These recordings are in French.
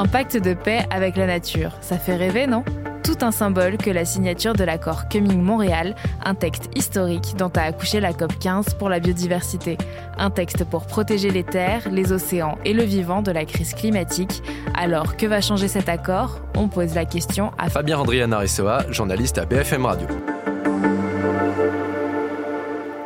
Un pacte de paix avec la nature, ça fait rêver, non? Tout un symbole que la signature de l'accord Cumming-Montréal, un texte historique dont a accouché la COP 15 pour la biodiversité, un texte pour protéger les terres, les océans et le vivant de la crise climatique. Alors, que va changer cet accord? On pose la question à Fabien Andriana Rissoa, journaliste à BFM Radio.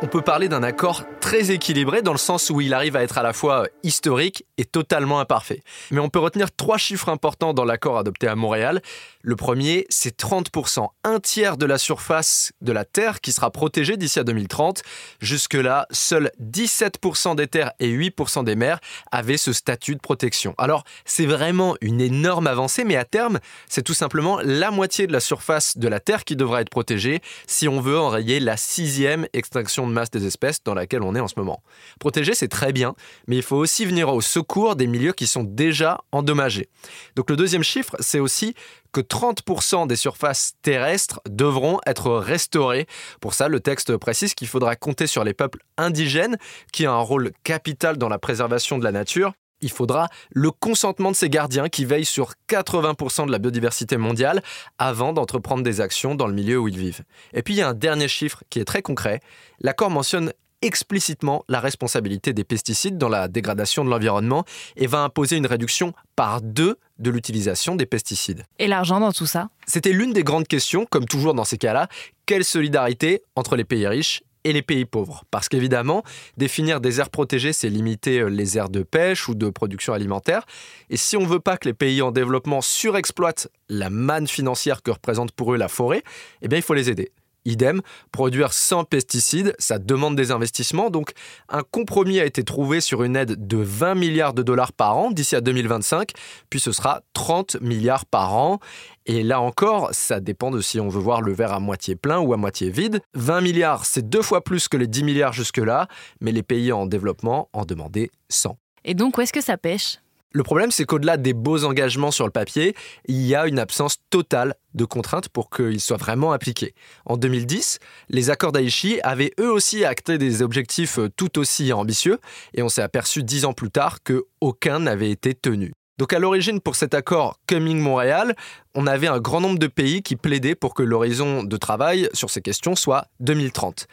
On peut parler d'un accord très équilibré dans le sens où il arrive à être à la fois historique et totalement imparfait. Mais on peut retenir trois chiffres importants dans l'accord adopté à Montréal. Le premier, c'est 30%, un tiers de la surface de la Terre qui sera protégée d'ici à 2030. Jusque-là, seuls 17% des terres et 8% des mers avaient ce statut de protection. Alors, c'est vraiment une énorme avancée, mais à terme, c'est tout simplement la moitié de la surface de la Terre qui devra être protégée si on veut enrayer la sixième extinction de masse des espèces dans laquelle on en ce moment. Protéger, c'est très bien, mais il faut aussi venir au secours des milieux qui sont déjà endommagés. Donc le deuxième chiffre, c'est aussi que 30% des surfaces terrestres devront être restaurées. Pour ça, le texte précise qu'il faudra compter sur les peuples indigènes qui ont un rôle capital dans la préservation de la nature il faudra le consentement de ces gardiens qui veillent sur 80% de la biodiversité mondiale avant d'entreprendre des actions dans le milieu où ils vivent. Et puis il y a un dernier chiffre qui est très concret. L'accord mentionne explicitement la responsabilité des pesticides dans la dégradation de l'environnement et va imposer une réduction par deux de l'utilisation des pesticides. Et l'argent dans tout ça? C'était l'une des grandes questions, comme toujours dans ces cas-là, quelle solidarité entre les pays riches et les pays pauvres? Parce qu'évidemment, définir des aires protégées, c'est limiter euh, les aires de pêche ou de production alimentaire. Et si on ne veut pas que les pays en développement surexploitent la manne financière que représente pour eux la forêt, eh bien il faut les aider. Idem, produire sans pesticides, ça demande des investissements. Donc, un compromis a été trouvé sur une aide de 20 milliards de dollars par an d'ici à 2025, puis ce sera 30 milliards par an. Et là encore, ça dépend de si on veut voir le verre à moitié plein ou à moitié vide. 20 milliards, c'est deux fois plus que les 10 milliards jusque-là, mais les pays en développement en demandaient 100. Et donc, où est-ce que ça pêche? Le problème, c'est qu'au-delà des beaux engagements sur le papier, il y a une absence totale de contraintes pour qu'ils soient vraiment appliqués. En 2010, les accords d'Aichi avaient eux aussi acté des objectifs tout aussi ambitieux, et on s'est aperçu dix ans plus tard qu'aucun n'avait été tenu. Donc à l'origine, pour cet accord Coming Montréal, on avait un grand nombre de pays qui plaidaient pour que l'horizon de travail sur ces questions soit 2030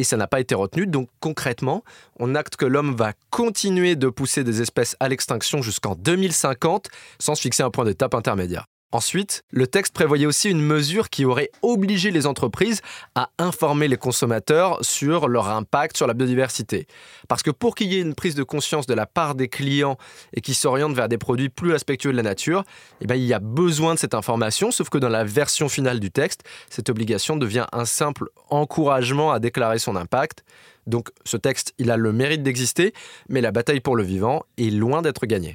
et ça n'a pas été retenu. Donc concrètement, on acte que l'homme va continuer de pousser des espèces à l'extinction jusqu'en 2050 sans se fixer un point d'étape intermédiaire. Ensuite, le texte prévoyait aussi une mesure qui aurait obligé les entreprises à informer les consommateurs sur leur impact sur la biodiversité. Parce que pour qu'il y ait une prise de conscience de la part des clients et qui s'orientent vers des produits plus respectueux de la nature, eh bien, il y a besoin de cette information, sauf que dans la version finale du texte, cette obligation devient un simple encouragement à déclarer son impact. Donc ce texte, il a le mérite d'exister, mais la bataille pour le vivant est loin d'être gagnée.